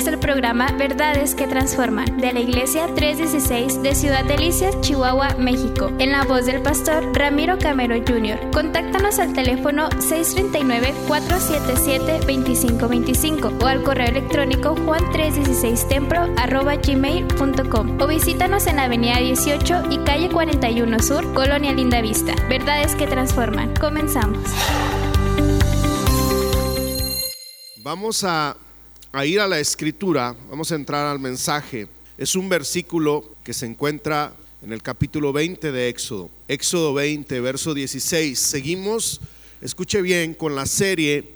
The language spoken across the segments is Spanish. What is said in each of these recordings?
es el programa Verdades que Transforman de la Iglesia 316 de Ciudad Delicias, Chihuahua, México, en la voz del pastor Ramiro Camero Jr. Contáctanos al teléfono 639-477-2525 o al correo electrónico juan316templo.gmail.com o visítanos en avenida 18 y calle 41 Sur, Colonia Linda Vista. Verdades que Transforman. Comenzamos. Vamos a, ir a la escritura, vamos a entrar al mensaje. Es un versículo que se encuentra en el capítulo 20 de Éxodo. Éxodo 20, verso 16. Seguimos, escuche bien, con la serie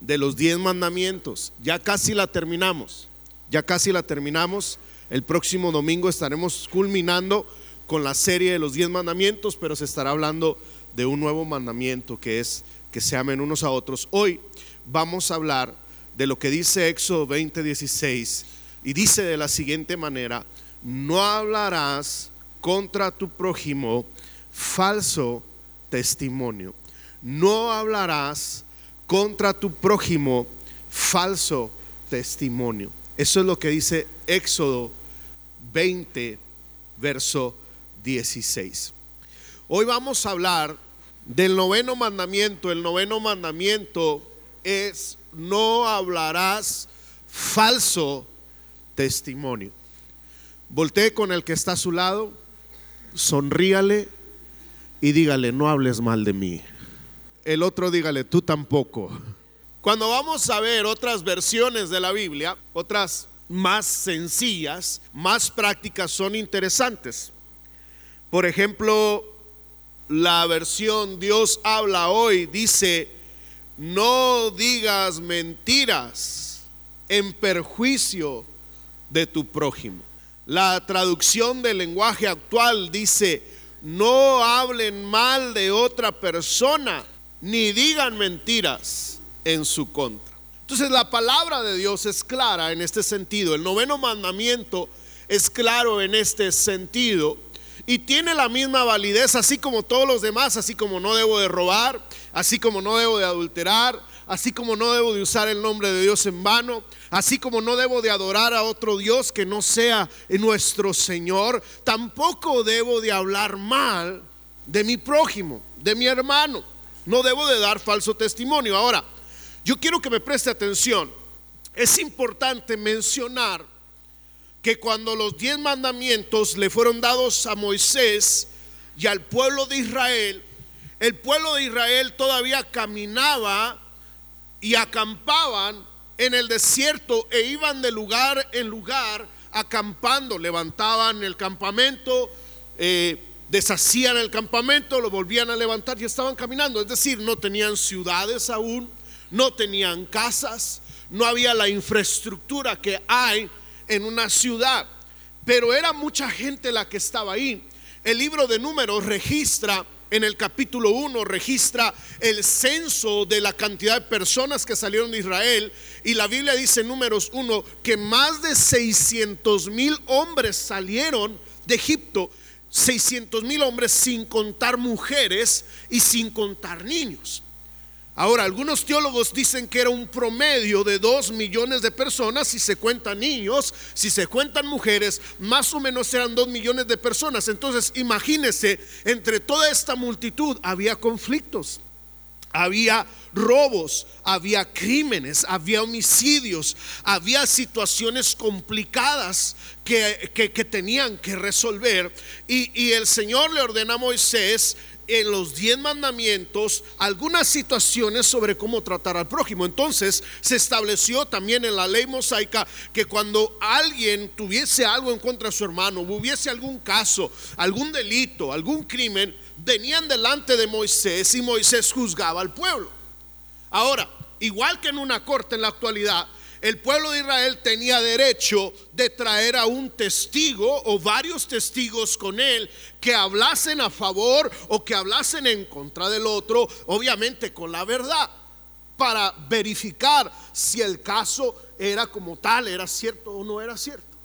de los 10 mandamientos. Ya casi la terminamos, ya casi la terminamos. El próximo domingo estaremos culminando con la serie de los 10 mandamientos, pero se estará hablando de un nuevo mandamiento que es que se amen unos a otros. Hoy vamos a hablar de lo que dice Éxodo 20:16 y dice de la siguiente manera, no hablarás contra tu prójimo falso testimonio. No hablarás contra tu prójimo falso testimonio. Eso es lo que dice Éxodo 20, verso 16. Hoy vamos a hablar del noveno mandamiento. El noveno mandamiento es no hablarás falso testimonio. Voltee con el que está a su lado, sonríale y dígale, no hables mal de mí. El otro dígale, tú tampoco. Cuando vamos a ver otras versiones de la Biblia, otras más sencillas, más prácticas, son interesantes. Por ejemplo, la versión Dios habla hoy dice, no digas mentiras en perjuicio de tu prójimo. La traducción del lenguaje actual dice, no hablen mal de otra persona, ni digan mentiras en su contra. Entonces la palabra de Dios es clara en este sentido. El noveno mandamiento es claro en este sentido y tiene la misma validez así como todos los demás, así como no debo de robar, así como no debo de adulterar, así como no debo de usar el nombre de Dios en vano, así como no debo de adorar a otro Dios que no sea nuestro Señor, tampoco debo de hablar mal de mi prójimo, de mi hermano. No debo de dar falso testimonio. Ahora, yo quiero que me preste atención. Es importante mencionar que cuando los diez mandamientos le fueron dados a Moisés y al pueblo de Israel, el pueblo de Israel todavía caminaba y acampaban en el desierto e iban de lugar en lugar acampando, levantaban el campamento, eh, deshacían el campamento, lo volvían a levantar y estaban caminando. Es decir, no tenían ciudades aún, no tenían casas, no había la infraestructura que hay en una ciudad, pero era mucha gente la que estaba ahí. El libro de números registra en el capítulo 1 registra el censo de la cantidad de personas que salieron de Israel y la Biblia dice en números 1 que más de 600 mil hombres salieron de Egipto, 600 mil hombres sin contar mujeres y sin contar niños. Ahora, algunos teólogos dicen que era un promedio de dos millones de personas, si se cuentan niños, si se cuentan mujeres, más o menos eran dos millones de personas. Entonces, imagínense, entre toda esta multitud había conflictos, había robos, había crímenes, había homicidios, había situaciones complicadas que, tenían que resolver. Y, y el Señor le ordena a Moisés en los diez mandamientos algunas situaciones sobre cómo tratar al prójimo. Entonces se estableció también en la ley mosaica que cuando alguien tuviese algo en contra de su hermano, hubiese algún caso, algún delito, algún crimen, venían delante de Moisés y Moisés juzgaba al pueblo. Ahora, igual que en una corte en la actualidad, el pueblo de Israel tenía derecho de traer a un testigo o varios testigos con él que hablasen a favor o que hablasen en contra del otro, obviamente con la verdad, para verificar si el caso era como tal, era cierto o no era cierto.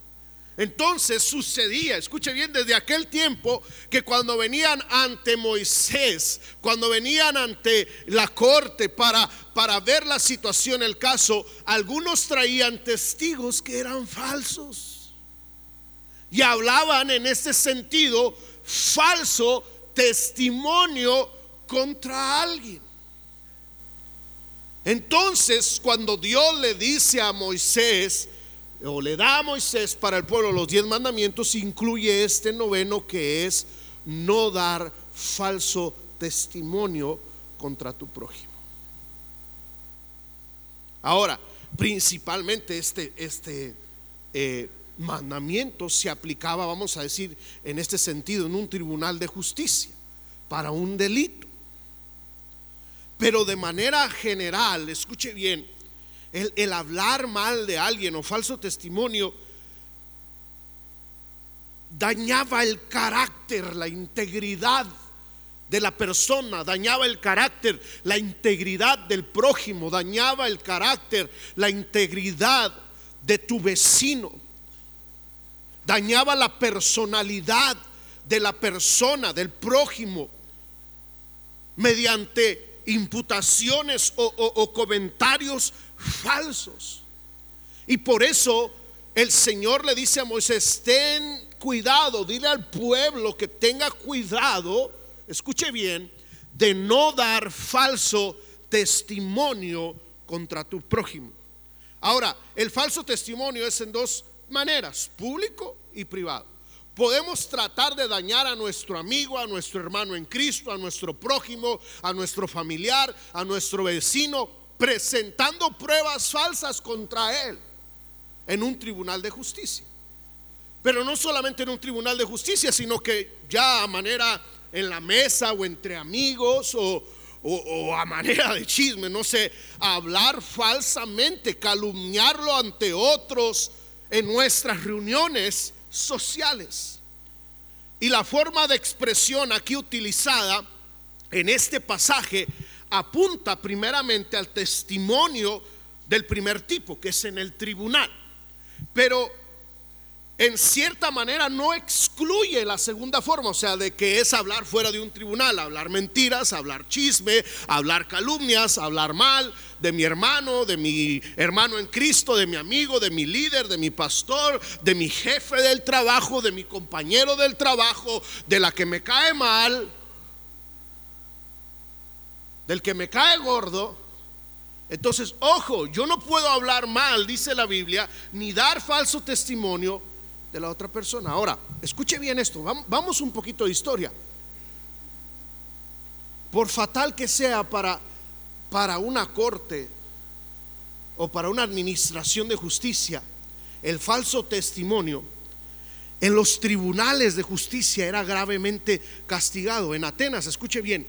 Entonces sucedía, escuche bien, desde aquel tiempo que cuando venían ante Moisés, cuando venían ante la corte para, para ver la situación, el caso, algunos traían testigos que eran falsos. Y hablaban en ese sentido falso testimonio contra alguien. Entonces, cuando Dios le dice a Moisés, o le da a Moisés para el pueblo los diez mandamientos, incluye este noveno que es no dar falso testimonio contra tu prójimo. Ahora, principalmente este, este eh, mandamiento se aplicaba, vamos a decir, en este sentido, en un tribunal de justicia, para un delito. Pero de manera general, escuche bien, el, hablar mal de alguien o falso testimonio dañaba el carácter, la integridad de la persona, dañaba el carácter, la integridad del prójimo, dañaba el carácter, la integridad de tu vecino, dañaba la personalidad de la persona, del prójimo, mediante imputaciones o, comentarios falsos. Y por eso el Señor le dice a Moisés, ten cuidado, dile al pueblo que tenga cuidado, escuche bien, de no dar falso testimonio contra tu prójimo. Ahora, el falso testimonio es en dos maneras, público y privado. Podemos tratar de dañar a nuestro amigo, a nuestro hermano en Cristo, a nuestro prójimo, a nuestro familiar, a nuestro vecino, presentando pruebas falsas contra él en un tribunal de justicia. Pero no solamente en un tribunal de justicia, sino que ya a manera en la mesa o entre amigos o, o, a manera de chisme, no sé, hablar falsamente, calumniarlo ante otros en nuestras reuniones sociales. Y la forma de expresión aquí utilizada en este pasaje apunta primeramente al testimonio del primer tipo, que es en el tribunal. Pero en cierta manera no excluye la segunda forma, o sea, de que es hablar fuera de un tribunal, hablar mentiras, hablar chisme, hablar calumnias, hablar mal de mi hermano, de mi hermano en Cristo, de mi amigo, de mi líder, de mi pastor, de mi jefe del trabajo, de mi compañero del trabajo, de la que me cae mal, del que me cae gordo. Entonces, ojo, yo no puedo hablar mal, dice la Biblia, ni dar falso testimonio de la otra persona. Ahora, escuche bien esto, vamos un poquito de historia. Por fatal que sea para, para una corte o para una administración de justicia, el falso testimonio en los tribunales de justicia era gravemente castigado. En Atenas, escuche bien,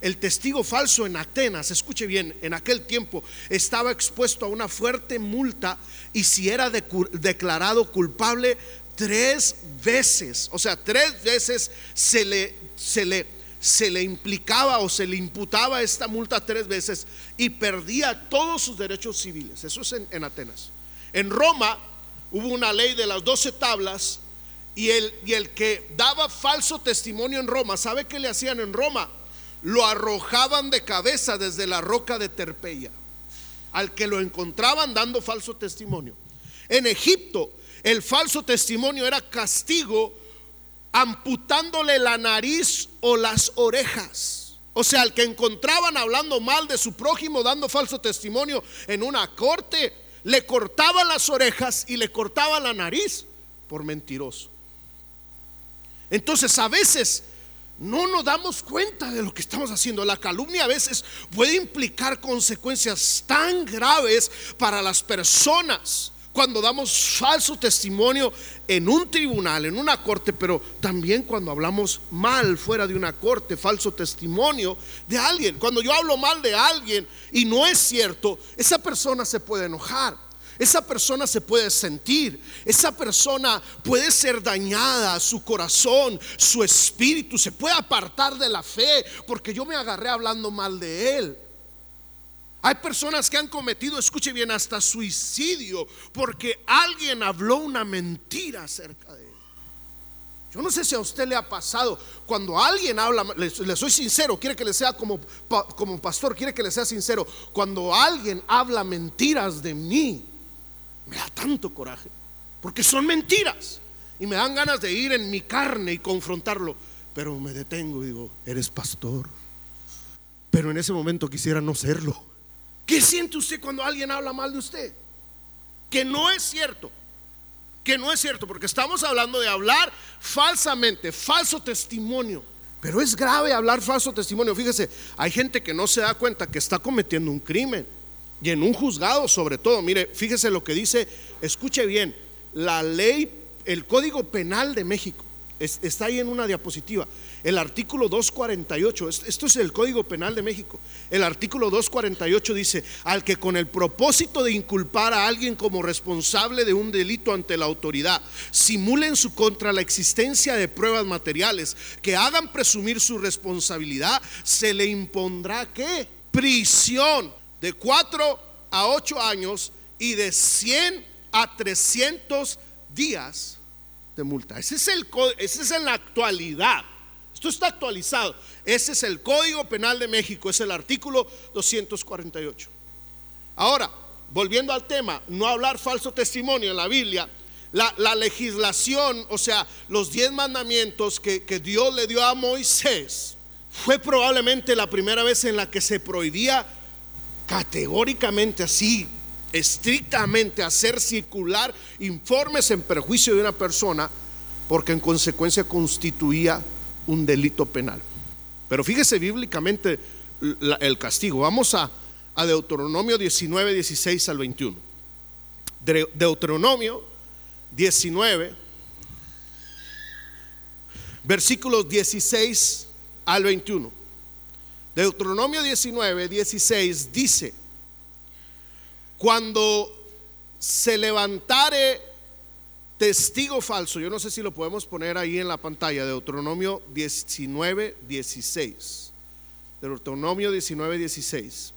el testigo falso en Atenas, escuche bien, en aquel tiempo estaba expuesto a una fuerte multa y si era declarado culpable tres veces, o sea, tres veces se le, se le, se le implicaba o se le imputaba esta multa tres veces y perdía todos sus derechos civiles. Eso es en, Atenas. En Roma hubo una ley de las doce tablas y el, y el que daba falso testimonio en Roma, ¿sabe qué le hacían en Roma? Lo arrojaban de cabeza desde la roca de Terpeya al que lo encontraban dando falso testimonio. En Egipto, el falso testimonio era castigo amputándole la nariz o las orejas. O sea, al que encontraban hablando mal de su prójimo, dando falso testimonio en una corte, le cortaban las orejas y le cortaban la nariz por mentiroso. Entonces, a veces no nos damos cuenta de lo que estamos haciendo. La calumnia a veces puede implicar consecuencias tan graves para las personas cuando damos falso testimonio en un tribunal, en una corte, pero también cuando hablamos mal fuera de una corte, falso testimonio de alguien. Cuando yo hablo mal de alguien y no es cierto, esa persona se puede enojar. Esa persona se puede sentir, esa persona puede ser dañada, su corazón, su espíritu, se puede apartar de la fe porque yo me agarré hablando mal de él. Hay personas que han cometido, escuche bien, hasta suicidio porque alguien habló una mentira acerca de él. Yo no sé si a usted le ha pasado cuando alguien habla, le, soy sincero, quiere que le sea como, como pastor, quiere que le sea sincero. Cuando alguien habla mentiras de mí, me da tanto coraje, porque son mentiras. Y me dan ganas de ir en mi carne y confrontarlo. Pero me detengo y digo, eres pastor. Pero en ese momento quisiera no serlo. ¿Qué siente usted cuando alguien habla mal de usted? Que no es cierto. Que no es cierto, porque estamos hablando de hablar falsamente, falso testimonio. Pero es grave hablar falso testimonio. Fíjese, hay gente que no se da cuenta que está cometiendo un crimen. Y en un juzgado sobre todo, mire, fíjese lo que dice, escuche bien, la ley, el Código Penal de México, está ahí en una diapositiva. El artículo 248, esto es el Código Penal de México. El artículo 248 dice, al que con el propósito de inculpar a alguien como responsable de un delito ante la autoridad, simule en su contra la existencia de pruebas materiales que hagan presumir su responsabilidad, se le impondrá qué? Prisión de 4 a 8 años y de 100 a 300 días de multa. Ese es, el, ese es en la actualidad. Esto está actualizado. Ese es el Código Penal de México, es el artículo 248. Ahora, volviendo al tema, no hablar falso testimonio en la Biblia, la, legislación, o sea, los diez mandamientos que, que Dios le dio a Moisés, fue probablemente la primera vez en la que se prohibía categóricamente así, estrictamente hacer circular informes en perjuicio de una persona, porque en consecuencia constituía un delito penal. Pero fíjese bíblicamente el castigo. Vamos a, Deuteronomio 19, 16 al 21. Deuteronomio 19, versículos 16 al 21. Deuteronomio 19, 16 dice, cuando se levantare testigo falso, yo no sé si lo podemos poner ahí en la pantalla, Deuteronomio 19, 16. Deuteronomio 19, 16.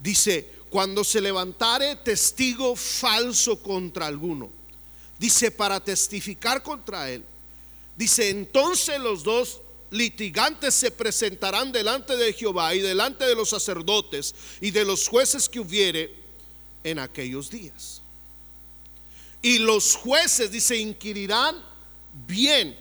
Dice, cuando se levantare testigo falso contra alguno, dice, para testificar contra él, dice, entonces los dos litigantes se presentarán delante de Jehová y delante de los sacerdotes y de los jueces que hubiere en aquellos días. Y los jueces, dice, inquirirán bien.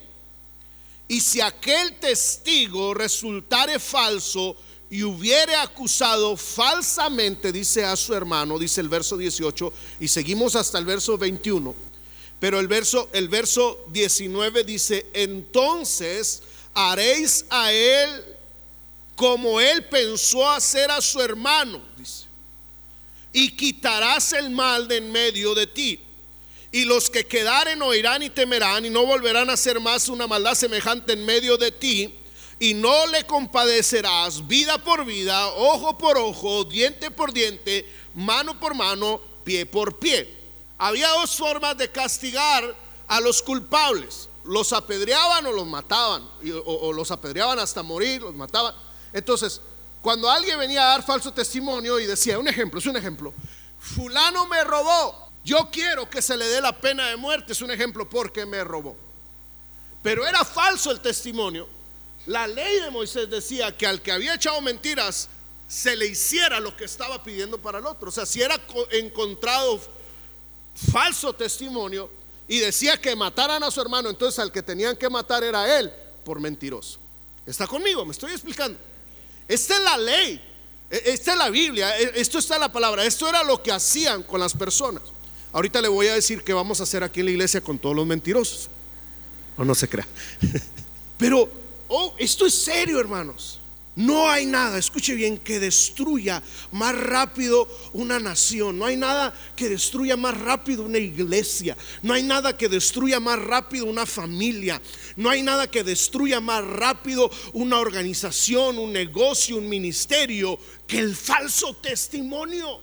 Y si aquel testigo resultare falso y hubiere acusado falsamente, dice a su hermano, dice el verso 18, y seguimos hasta el verso 21. Pero el verso, el verso 19 dice, entonces haréis a él como él pensó hacer a su hermano, dice, y quitarás el mal de en medio de ti y los que quedaren oirán y temerán y no volverán a hacer más una maldad semejante en medio de ti. Y no le compadecerás vida por vida, ojo por ojo, diente por diente, mano por mano, pie por pie. Había dos formas de castigar a los culpables. Los apedreaban o los mataban, o, o los apedreaban hasta morir, los mataban. Entonces, cuando alguien venía a dar falso testimonio y decía, un ejemplo, es un ejemplo, fulano me robó, yo quiero que se le dé la pena de muerte, es un ejemplo, porque me robó. Pero era falso el testimonio. La ley de Moisés decía que al que había echado mentiras se le hiciera lo que estaba pidiendo para el otro. O sea, si era encontrado falso testimonio y decía que mataran a su hermano, entonces al que tenían que matar era él por mentiroso. ¿Está conmigo? Me estoy explicando. Esta es la ley. E, esta es la Biblia. E, esto está la palabra. Esto era lo que hacían con las personas. Ahorita le voy a decir qué vamos a hacer aquí en la iglesia con todos los mentirosos. O no se crea. Pero, oh, esto es serio, hermanos. No hay nada, escuche bien, que destruya más rápido una nación. No hay nada que destruya más rápido una iglesia. No hay nada que destruya más rápido una familia. No hay nada que destruya más rápido una organización, un negocio, un ministerio que el falso testimonio.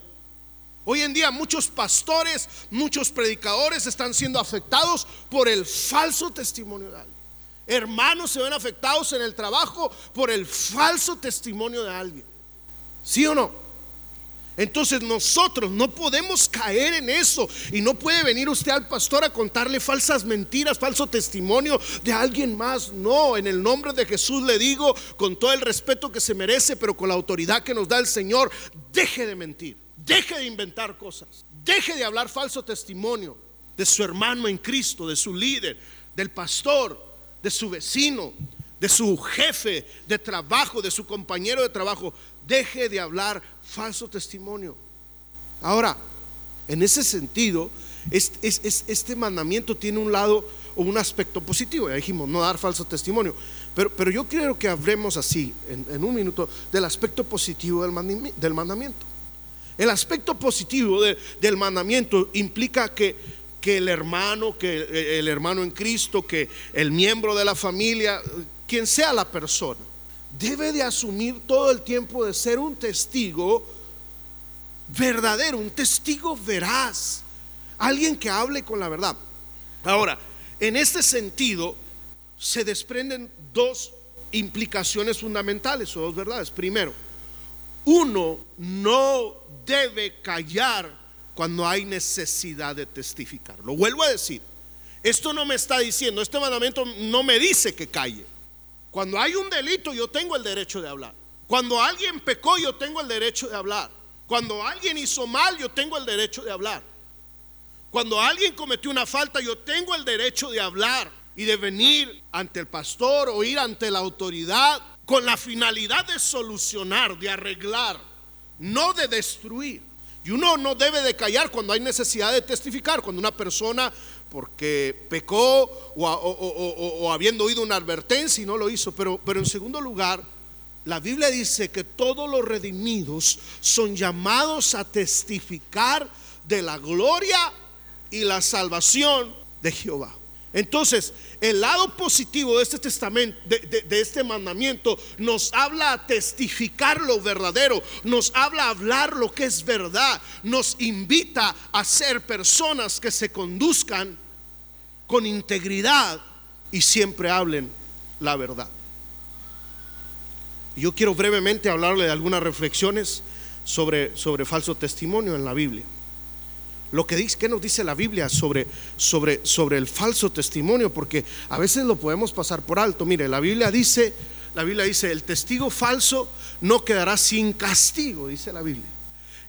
Hoy en día muchos pastores, muchos predicadores están siendo afectados por el falso testimonio de alguien. Hermanos se ven afectados en el trabajo por el falso testimonio de alguien. ¿Sí o no? Entonces nosotros no podemos caer en eso y no puede venir usted al pastor a contarle falsas mentiras, falso testimonio de alguien más. No, en el nombre de Jesús le digo con todo el respeto que se merece, pero con la autoridad que nos da el Señor, deje de mentir, deje de inventar cosas, deje de hablar falso testimonio de su hermano en Cristo, de su líder, del pastor, de su vecino, de su jefe de trabajo, de su compañero de trabajo. Deje de hablar falso testimonio. Ahora, en ese sentido, este, mandamiento tiene un lado o un aspecto positivo. Ya dijimos, no dar falso testimonio. Pero, pero yo quiero que hablemos así, en, un minuto, del aspecto positivo del mandamiento. El aspecto positivo del mandamiento implica que, que el hermano, que el hermano en Cristo, que el miembro de la familia, quien sea la persona, debe de asumir todo el tiempo de ser un testigo verdadero, un testigo veraz, alguien que hable con la verdad. Ahora, en este sentido, se desprenden dos implicaciones fundamentales o dos verdades. Primero, uno no debe callar cuando hay necesidad de testificar. Lo vuelvo a decir. Esto no me está diciendo, este mandamiento no me dice que calle. Cuando hay un delito yo tengo el derecho de hablar. Cuando alguien pecó yo tengo el derecho de hablar. Cuando alguien hizo mal yo tengo el derecho de hablar. Cuando alguien cometió una falta yo tengo el derecho de hablar y de venir ante el pastor o ir ante la autoridad con la finalidad de solucionar, de arreglar, no de destruir. Y uno no debe de callar cuando hay necesidad de testificar, cuando una persona porque pecó o, habiendo oído una advertencia y no lo hizo. Pero, pero en segundo lugar, la Biblia dice que todos los redimidos son llamados a testificar de la gloria y la salvación de Jehová. Entonces, el lado positivo de este testamento, de, este mandamiento, nos habla a testificar lo verdadero, nos habla a hablar lo que es verdad, nos invita a ser personas que se conduzcan con integridad y siempre hablen la verdad. Yo quiero brevemente hablarle de algunas reflexiones sobre, sobre falso testimonio en la Biblia lo que dice, ¿qué nos dice la Biblia sobre, sobre, sobre el falso testimonio? Porque a veces lo podemos pasar por alto. Mire, la Biblia dice, la Biblia dice, el testigo falso no quedará sin castigo, dice la Biblia.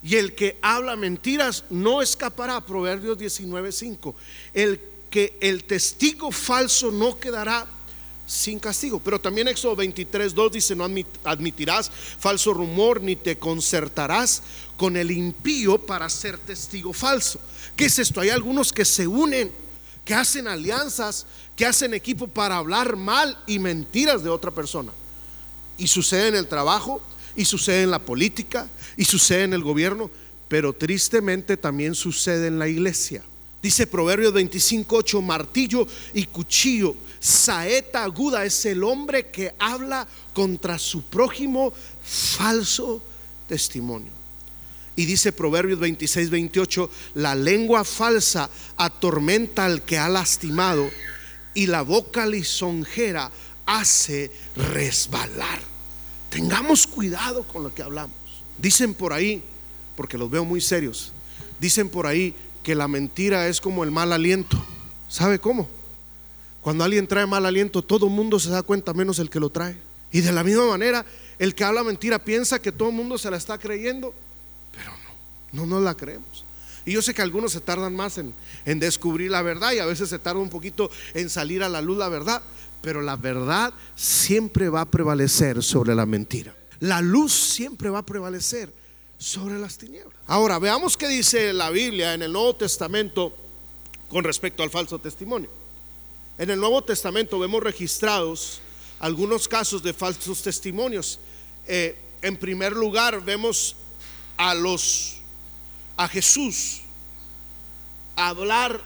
Y el que habla mentiras no escapará, Proverbios 19:5. El que el testigo falso no quedará sin castigo. Pero también Éxodo 23, 2 dice, no admitirás falso rumor ni te concertarás con el impío para ser testigo falso. ¿Qué es esto? Hay algunos que se unen, que hacen alianzas, que hacen equipo para hablar mal y mentiras de otra persona. Y sucede en el trabajo, y sucede en la política, y sucede en el gobierno, pero tristemente también sucede en la iglesia. Dice Proverbios 25:8, martillo y cuchillo, saeta aguda es el hombre que habla contra su prójimo falso testimonio. Y dice Proverbios 26, 28, la lengua falsa atormenta al que ha lastimado y la boca lisonjera hace resbalar. Tengamos cuidado con lo que hablamos. Dicen por ahí, porque los veo muy serios, dicen por ahí que la mentira es como el mal aliento. ¿Sabe cómo? Cuando alguien trae mal aliento, todo el mundo se da cuenta menos el que lo trae. Y de la misma manera, el que habla mentira piensa que todo el mundo se la está creyendo, pero no, no nos la creemos. Y yo sé que algunos se tardan más en, en descubrir la verdad y a veces se tarda un poquito en salir a la luz la verdad, pero la verdad siempre va a prevalecer sobre la mentira. La luz siempre va a prevalecer sobre las tinieblas. Ahora, veamos qué dice la Biblia en el Nuevo Testamento con respecto al falso testimonio. En el Nuevo Testamento vemos registrados algunos casos de falsos testimonios. Eh, en primer lugar, vemos a Jesús hablar,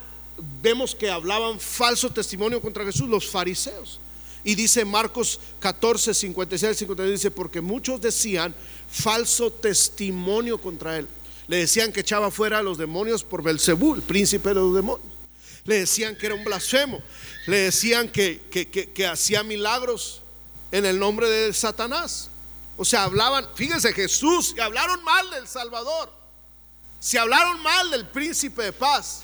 vemos que hablaban falso testimonio contra Jesús los fariseos. Y dice Marcos 14, 56, 56, dice, porque muchos decían falso testimonio contra él. Le decían que echaba fuera a los demonios por Belcebú, el príncipe de los demonios. Le decían que era un blasfemo. Le decían que, que, hacía milagros en el nombre de Satanás. O sea, hablaban, fíjense, Jesús, y hablaron mal del Salvador. Se hablaron mal del príncipe de paz.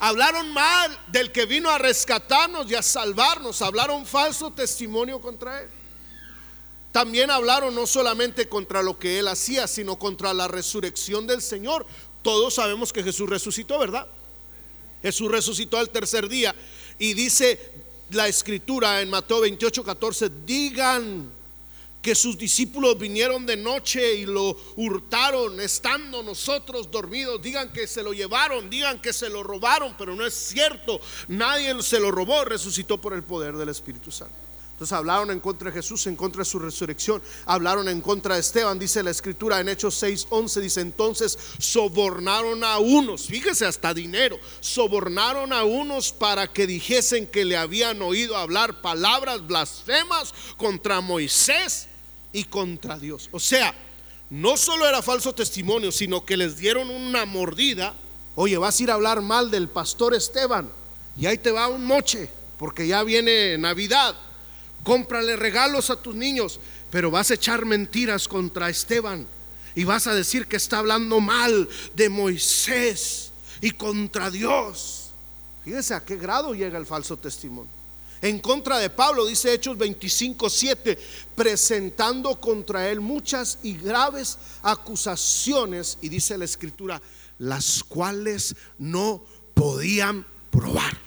Hablaron mal del que vino a rescatarnos y a salvarnos. Hablaron falso testimonio contra él. También hablaron no solamente contra lo que él hacía, sino contra la resurrección del Señor. Todos sabemos que Jesús resucitó, ¿verdad? Jesús resucitó al tercer día. Y dice la escritura en Mateo 28, 14, digan que sus discípulos vinieron de noche y lo hurtaron estando nosotros dormidos. Digan que se lo llevaron, digan que se lo robaron, pero no es cierto. Nadie se lo robó, resucitó por el poder del Espíritu Santo. Hablaron en contra de Jesús, en contra de su resurrección. Hablaron en contra de Esteban, dice la escritura en Hechos 6, 11, dice entonces sobornaron a unos, fíjese hasta dinero, sobornaron a unos para que dijesen que le habían oído hablar palabras blasfemas contra Moisés y contra Dios. O sea, no solo era falso testimonio, sino que les dieron una mordida. Oye, vas a ir a hablar mal del pastor Esteban y ahí te va un moche, porque ya viene Navidad cómprale regalos a tus niños, pero vas a echar mentiras contra Esteban y vas a decir que está hablando mal de Moisés y contra Dios. Fíjese a qué grado llega el falso testimonio. En contra de Pablo, dice Hechos 25, 7, presentando contra él muchas y graves acusaciones, y dice la escritura, las cuales no podían probar.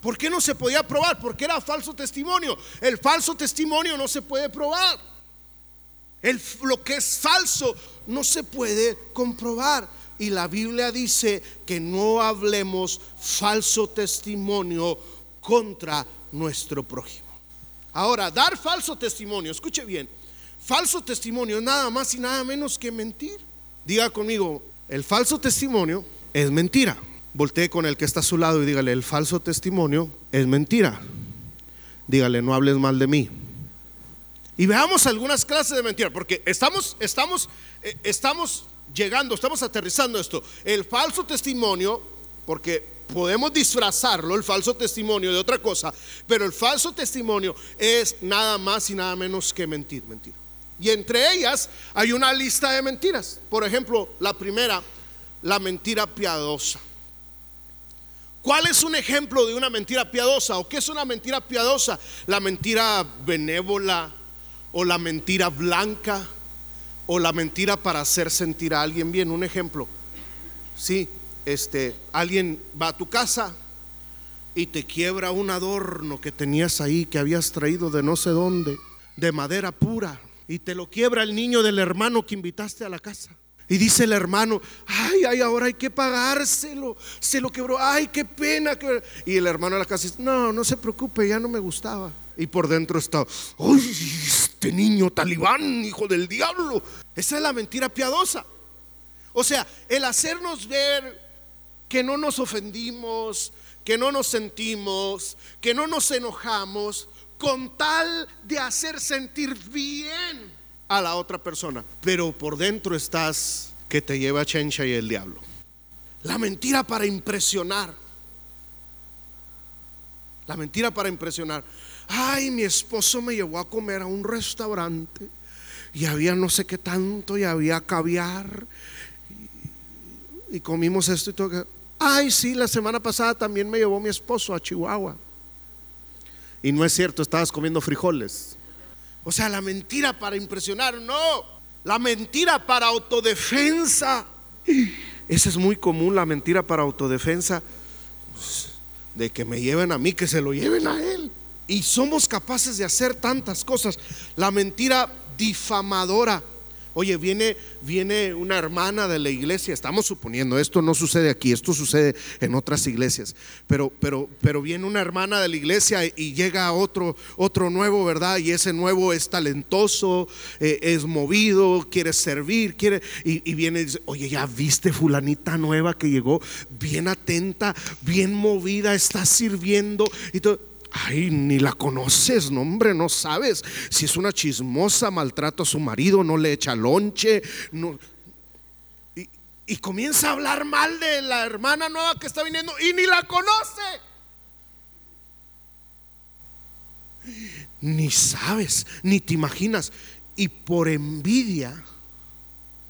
¿Por qué no se podía probar? Porque era falso testimonio. El falso testimonio no se puede probar. El, lo que es falso no se puede comprobar. Y la Biblia dice que no hablemos falso testimonio contra nuestro prójimo. Ahora, dar falso testimonio, escuche bien, falso testimonio nada más y nada menos que mentir. Diga conmigo, el falso testimonio es mentira voltee con el que está a su lado y dígale, el falso testimonio es mentira. Dígale, no hables mal de mí. Y veamos algunas clases de mentira, porque estamos, estamos, eh, estamos llegando, estamos aterrizando esto. El falso testimonio, porque podemos disfrazarlo, el falso testimonio de otra cosa, pero el falso testimonio es nada más y nada menos que mentir, mentira. Y entre ellas hay una lista de mentiras. Por ejemplo, la primera, la mentira piadosa. ¿Cuál es un ejemplo de una mentira piadosa? ¿O qué es una mentira piadosa? La mentira benévola o la mentira blanca o la mentira para hacer sentir a alguien bien. Un ejemplo. Sí, este, alguien va a tu casa y te quiebra un adorno que tenías ahí, que habías traído de no sé dónde, de madera pura, y te lo quiebra el niño del hermano que invitaste a la casa. Y dice el hermano, ay, ay, ahora hay que pagárselo. Se lo quebró, ay, qué pena. Y el hermano de la casa dice, no, no se preocupe, ya no me gustaba. Y por dentro está, ay, este niño talibán, hijo del diablo. Esa es la mentira piadosa. O sea, el hacernos ver que no nos ofendimos, que no nos sentimos, que no nos enojamos, con tal de hacer sentir bien a la otra persona, pero por dentro estás que te lleva Chencha y el diablo. La mentira para impresionar. La mentira para impresionar. Ay, mi esposo me llevó a comer a un restaurante y había no sé qué tanto y había caviar y, comimos esto y todo. Ay, sí, la semana pasada también me llevó mi esposo a Chihuahua. Y no es cierto, estabas comiendo frijoles. O sea, la mentira para impresionar, no. La mentira para autodefensa. Esa es muy común, la mentira para autodefensa. De que me lleven a mí, que se lo lleven a él. Y somos capaces de hacer tantas cosas. La mentira difamadora. Oye, viene, viene una hermana de la iglesia, estamos suponiendo, esto no sucede aquí, esto sucede en otras iglesias, pero, pero, pero viene una hermana de la iglesia y llega otro, otro nuevo, ¿verdad? Y ese nuevo es talentoso, eh, es movido, quiere servir, quiere, y, y viene y dice, oye, ya viste fulanita nueva que llegó, bien atenta, bien movida, está sirviendo y todo Ay, ni la conoces, no hombre, no sabes si es una chismosa, maltrata a su marido, no le echa lonche, no. Y, y comienza a hablar mal de la hermana nueva que está viniendo y ni la conoce. Ni sabes, ni te imaginas. y por envidia,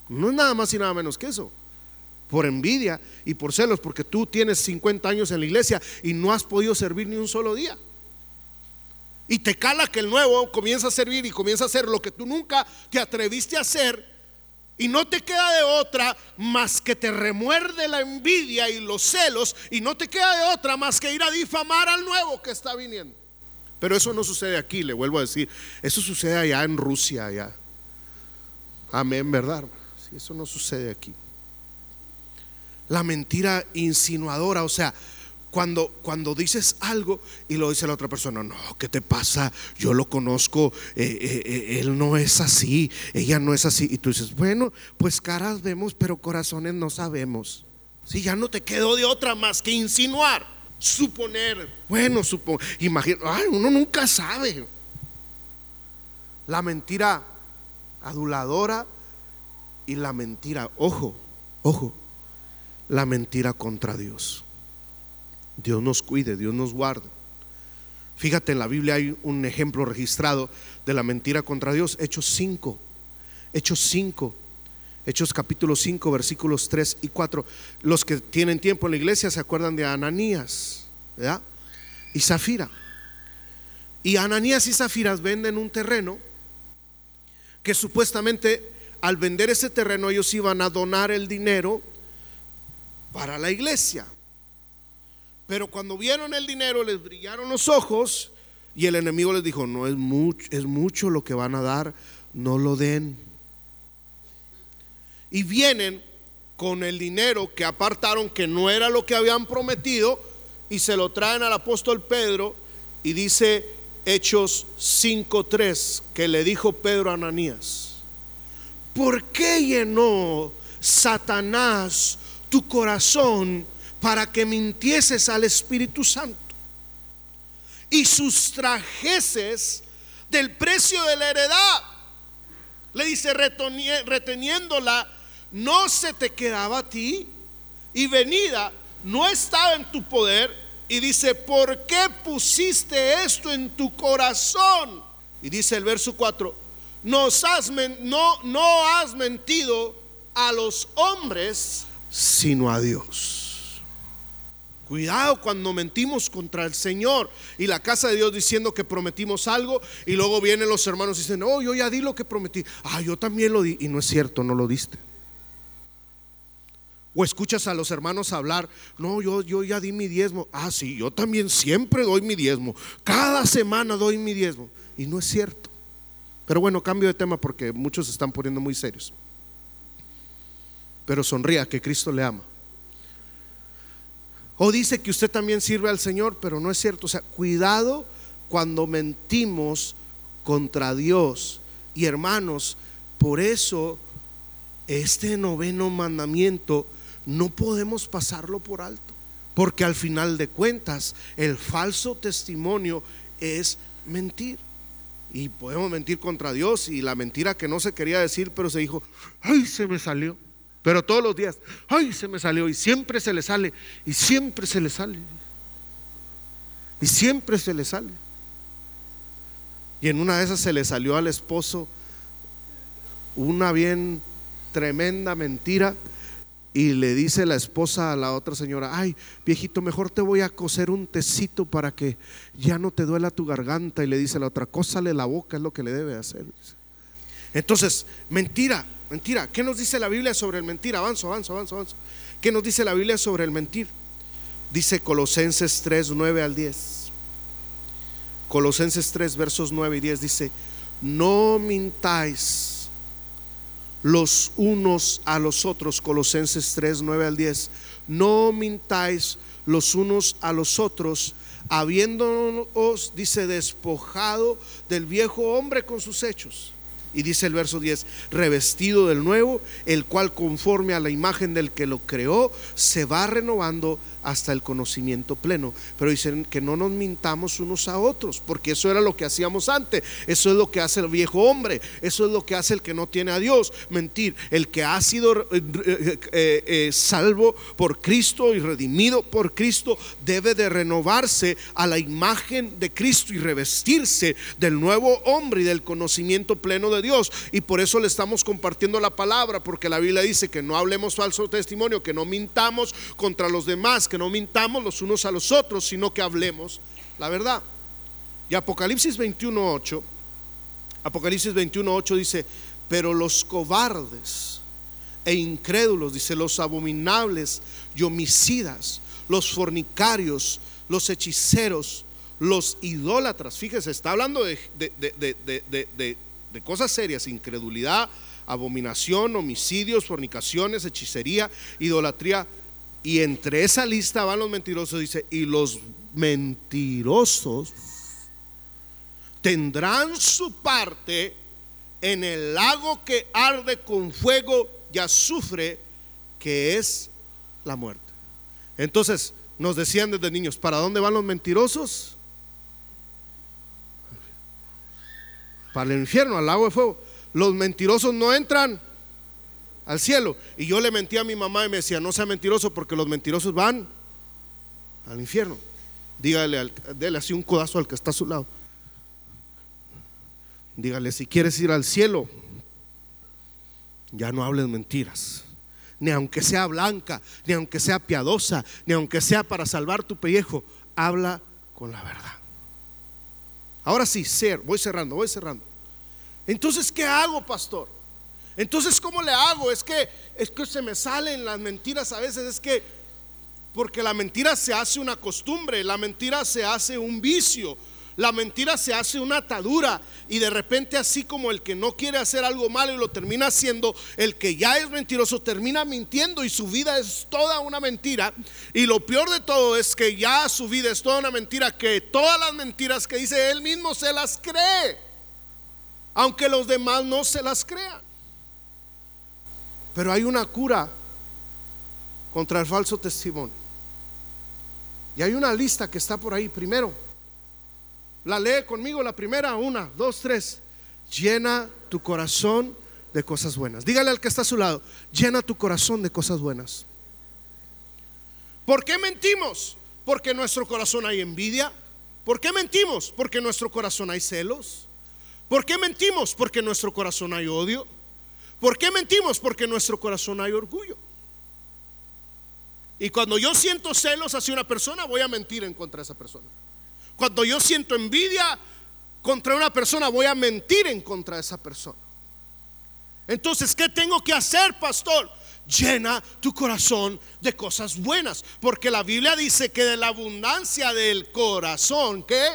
no es nada más y nada menos que eso, por envidia y por celos, porque tú tienes 50 años en la iglesia y no has podido servir ni un solo día. Y te cala que el nuevo comienza a servir y comienza a hacer lo que tú nunca te atreviste a hacer. Y no te queda de otra más que te remuerde la envidia y los celos. Y no te queda de otra más que ir a difamar al nuevo que está viniendo. Pero eso no sucede aquí, le vuelvo a decir. Eso sucede allá en Rusia, allá. Amén, ¿verdad? Si eso no sucede aquí la mentira insinuadora, o sea, cuando, cuando dices algo y lo dice la otra persona, no, ¿qué te pasa? Yo lo conozco, eh, eh, eh, él no es así, ella no es así. Y tú dices, bueno, pues caras vemos, pero corazones no sabemos. Si ya no te quedó de otra más que insinuar, suponer, bueno, suponer, imagina, ay, uno nunca sabe. La mentira aduladora y la mentira, ojo, ojo, la mentira contra Dios. Dios nos cuide, Dios nos guarde. Fíjate, en la Biblia hay un ejemplo registrado de la mentira contra Dios, Hechos 5, Hechos 5, Hechos capítulo 5, versículos 3 y 4. Los que tienen tiempo en la iglesia se acuerdan de Ananías ¿verdad? y Zafira. Y Ananías y Zafiras venden un terreno que supuestamente al vender ese terreno ellos iban a donar el dinero para la iglesia. Pero cuando vieron el dinero les brillaron los ojos y el enemigo les dijo, no es mucho, es mucho lo que van a dar, no lo den. Y vienen con el dinero que apartaron, que no era lo que habían prometido, y se lo traen al apóstol Pedro y dice Hechos 5.3, que le dijo Pedro a Ananías, ¿por qué llenó Satanás tu corazón para que mintieses al Espíritu Santo y sustrajeses del precio de la heredad. Le dice, reteniéndola, no se te quedaba a ti y venida no estaba en tu poder. Y dice, ¿por qué pusiste esto en tu corazón? Y dice el verso 4, no, has no, no has mentido a los hombres, sino a Dios. Cuidado cuando mentimos contra el Señor y la casa de Dios diciendo que prometimos algo y luego vienen los hermanos y dicen, oh, yo ya di lo que prometí. Ah, yo también lo di. Y no es cierto, no lo diste. O escuchas a los hermanos hablar, no, yo, yo ya di mi diezmo. Ah, sí, yo también siempre doy mi diezmo. Cada semana doy mi diezmo. Y no es cierto. Pero bueno, cambio de tema porque muchos se están poniendo muy serios pero sonría que Cristo le ama. O dice que usted también sirve al Señor, pero no es cierto. O sea, cuidado cuando mentimos contra Dios. Y hermanos, por eso este noveno mandamiento no podemos pasarlo por alto. Porque al final de cuentas, el falso testimonio es mentir. Y podemos mentir contra Dios y la mentira que no se quería decir, pero se dijo, ay, se me salió. Pero todos los días, ay, se me salió y siempre se le sale y siempre se le sale. Y siempre se le sale. Y en una de esas se le salió al esposo una bien tremenda mentira y le dice la esposa a la otra señora, ay, viejito, mejor te voy a coser un tecito para que ya no te duela tu garganta. Y le dice la otra, cósale la boca, es lo que le debe hacer. Entonces, mentira, Mentira. ¿Qué nos dice la Biblia sobre el mentir? Avanzo, avanzo, avanzo, avanzo. ¿Qué nos dice la Biblia sobre el mentir? Dice Colosenses 3, 9 al 10. Colosenses 3, versos 9 y 10 dice, no mintáis los unos a los otros. Colosenses 3, 9 al 10. No mintáis los unos a los otros, habiéndonos, dice, despojado del viejo hombre con sus hechos y dice el verso 10, revestido del nuevo, el cual conforme a la imagen del que lo creó, se va renovando hasta el conocimiento pleno. Pero dicen que no nos mintamos unos a otros, porque eso era lo que hacíamos antes. Eso es lo que hace el viejo hombre. Eso es lo que hace el que no tiene a Dios. Mentir. El que ha sido eh, eh, eh, salvo por Cristo y redimido por Cristo debe de renovarse a la imagen de Cristo y revestirse del nuevo hombre y del conocimiento pleno de Dios y por eso le estamos compartiendo la palabra, porque la Biblia dice que no hablemos falso testimonio, que no mintamos contra los demás, que no mintamos los unos a los otros, sino que hablemos la verdad. Y Apocalipsis 21.8, Apocalipsis 21.8 dice, pero los cobardes e incrédulos, dice, los abominables y homicidas, los fornicarios, los hechiceros, los idólatras, fíjese, está hablando de, de, cosas serias, incredulidad, abominación, homicidios, fornicaciones, hechicería, idolatría. Y entre esa lista van los mentirosos, dice, y los mentirosos tendrán su parte en el lago que arde con fuego y azufre, que es la muerte. Entonces, nos decían desde niños, ¿para dónde van los mentirosos? Para el infierno, al lago de fuego. Los mentirosos no entran al cielo. Y yo le mentí a mi mamá y me decía, no sea mentiroso porque los mentirosos van al infierno. Dígale, déle así un codazo al que está a su lado. Dígale, si quieres ir al cielo, ya no hables mentiras. Ni aunque sea blanca, ni aunque sea piadosa, ni aunque sea para salvar tu pellejo, habla con la verdad. Ahora sí, ser, voy cerrando, voy cerrando. Entonces, ¿qué hago, pastor? Entonces, ¿cómo le hago? Es que es que se me salen las mentiras a veces, es que porque la mentira se hace una costumbre, la mentira se hace un vicio, la mentira se hace una atadura y de repente así como el que no quiere hacer algo malo y lo termina haciendo, el que ya es mentiroso termina mintiendo y su vida es toda una mentira. Y lo peor de todo es que ya su vida es toda una mentira, que todas las mentiras que dice él mismo se las cree, aunque los demás no se las crean. Pero hay una cura contra el falso testimonio. Y hay una lista que está por ahí. Primero, la lee conmigo la primera, una, dos, tres. Llena tu corazón de cosas buenas. Dígale al que está a su lado, llena tu corazón de cosas buenas. ¿Por qué mentimos? Porque en nuestro corazón hay envidia. ¿Por qué mentimos? Porque en nuestro corazón hay celos. ¿Por qué mentimos? Porque en nuestro corazón hay odio. ¿Por qué mentimos? Porque en nuestro corazón hay orgullo. Y cuando yo siento celos hacia una persona, voy a mentir en contra de esa persona. Cuando yo siento envidia contra una persona, voy a mentir en contra de esa persona. Entonces, ¿qué tengo que hacer, pastor? Llena tu corazón de cosas buenas, porque la Biblia dice que de la abundancia del corazón, ¿qué?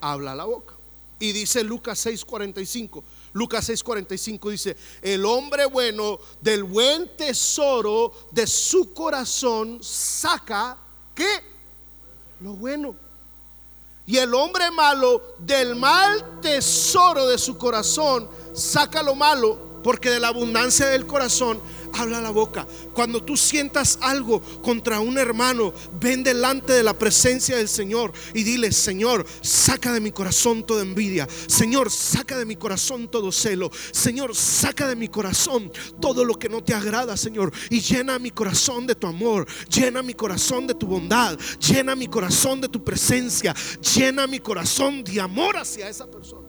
Habla la boca. Y dice Lucas 6:45, Lucas 6:45 dice, el hombre bueno del buen tesoro de su corazón saca, ¿qué? Lo bueno. Y el hombre malo del mal tesoro de su corazón saca lo malo, porque de la abundancia del corazón habla la boca. Cuando tú sientas algo contra un hermano, ven delante de la presencia del Señor y dile, Señor, saca de mi corazón toda envidia. Señor, saca de mi corazón todo celo. Señor, saca de mi corazón todo lo que no te agrada, Señor. Y llena mi corazón de tu amor. Llena mi corazón de tu bondad. Llena mi corazón de tu presencia. Llena mi corazón de amor hacia esa persona.